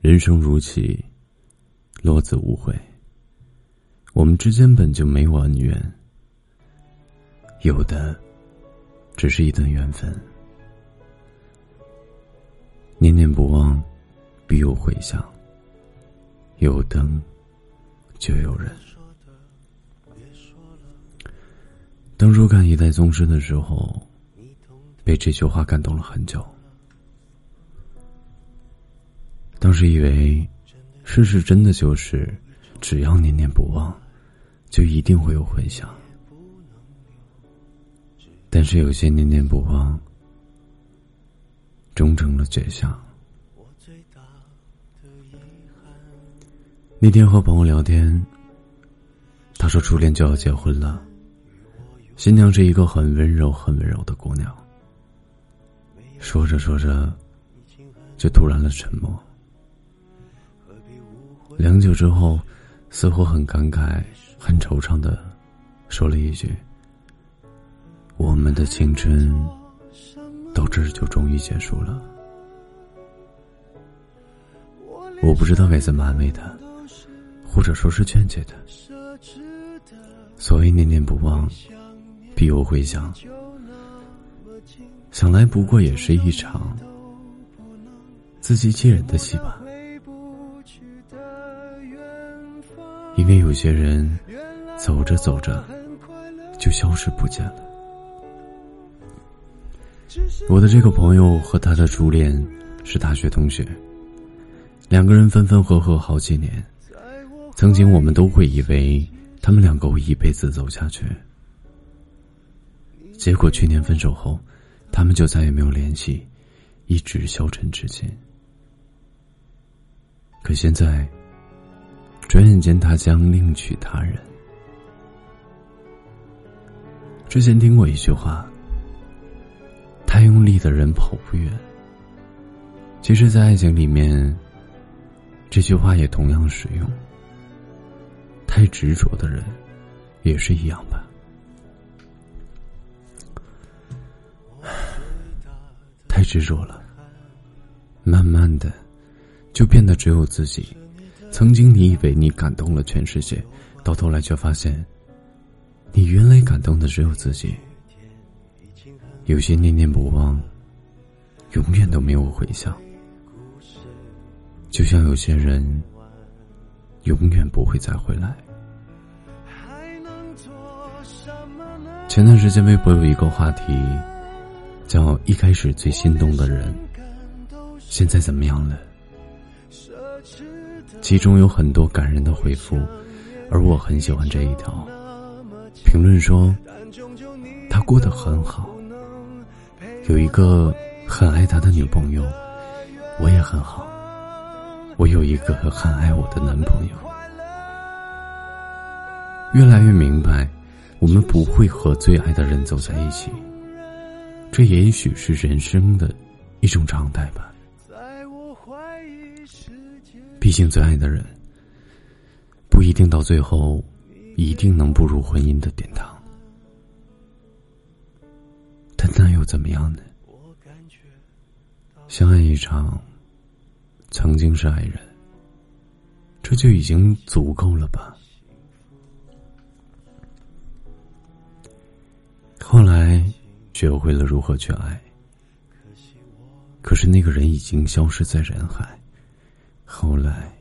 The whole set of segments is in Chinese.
人生如棋，落子无悔。我们之间本就没有恩怨，有的只是一段缘分。念念不忘，必有回响。有灯，就有人。当初看《一代宗师》的时候，被这句话感动了很久。当时以为，世事真的就是，只要念念不忘，就一定会有回响。但是有些念念不忘，终成了绝响。那天和朋友聊天，他说初恋就要结婚了，新娘是一个很温柔、很温柔的姑娘。说着说着，就突然了沉默。良久之后，似乎很感慨、很惆怅的说了一句：“我们的青春到这就终于结束了。”我不知道该怎么安慰他，或者说是劝解他。所谓念念不忘，必有回响。想来不过也是一场自欺欺人的戏吧。因为有些人走着走着就消失不见了。我的这个朋友和他的初恋是大学同学，两个人分分合合好几年。曾经我们都会以为他们两个会一辈子走下去，结果去年分手后，他们就再也没有联系，一直消沉至今。可现在。转眼间，他将另娶他人。之前听过一句话：“太用力的人跑不远。”其实，在爱情里面，这句话也同样适用。太执着的人，也是一样吧。太执着了，慢慢的，就变得只有自己。曾经你以为你感动了全世界，到头来却发现，你原来感动的只有自己。有些念念不忘，永远都没有回响。就像有些人，永远不会再回来。前段时间微博有一个话题，叫“一开始最心动的人，现在怎么样了？”其中有很多感人的回复，而我很喜欢这一条。评论说，他过得很好，有一个很爱他的女朋友，我也很好，我有一个很爱我的男朋友。越来越明白，我们不会和最爱的人走在一起，这也许是人生的一种常态吧。我怀疑世界毕竟，最爱的人不一定到最后一定能步入婚姻的殿堂，但那又怎么样呢？相爱一场，曾经是爱人，这就已经足够了吧？后来学会了如何去爱，可是那个人已经消失在人海。后来，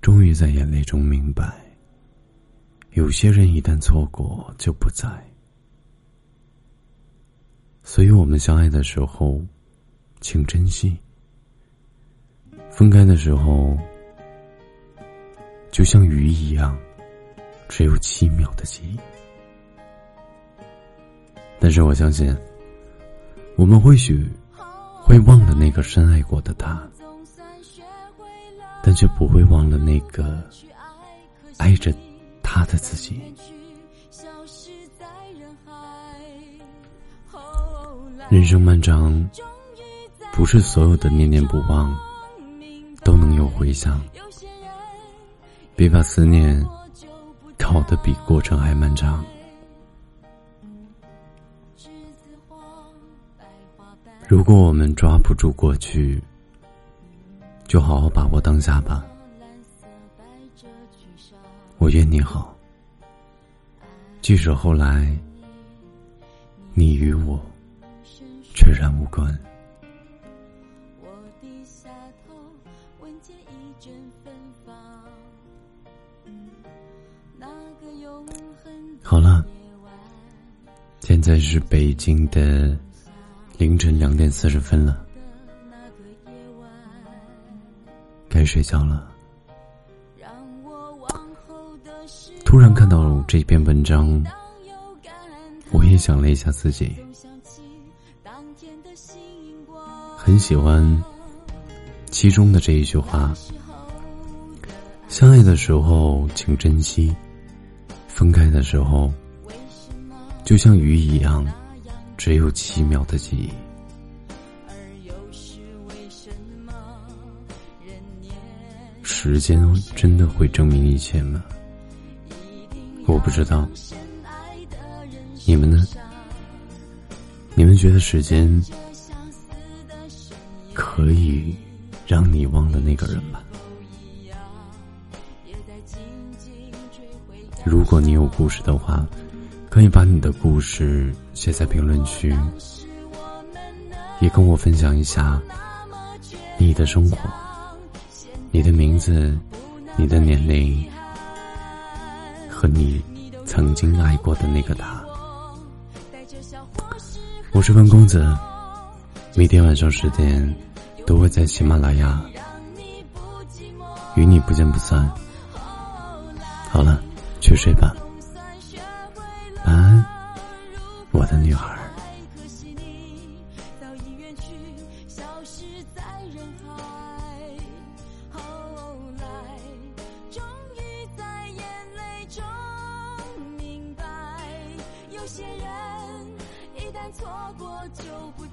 终于在眼泪中明白，有些人一旦错过就不在。所以我们相爱的时候，请珍惜；分开的时候，就像鱼一样，只有七秒的记忆。但是我相信，我们或许会忘了那个深爱过的他。但却不会忘了那个爱着他的自己。人生漫长，不是所有的念念不忘都能有回响。别把思念搞得比过程还漫长。如果我们抓不住过去，就好好把握当下吧。我愿你好，即使后来你与我全然无关。好了，现在是北京的凌晨两点四十分了，该睡觉了。突然看到这篇文章，我也想了一下自己，很喜欢其中的这一句话：相爱的时候请珍惜。分开的时候，就像鱼一样，只有七秒的记忆。时间真的会证明一切吗？我不知道。你们呢？你们觉得时间可以让你忘了那个人吗？如果你有故事的话，可以把你的故事写在评论区，也跟我分享一下你的生活、你的名字、你的年龄和你曾经爱过的那个他。我是温公子，每天晚上十点都会在喜马拉雅与你不见不散。好了。去睡吧，晚安，我的女孩。有些人一旦错过就不。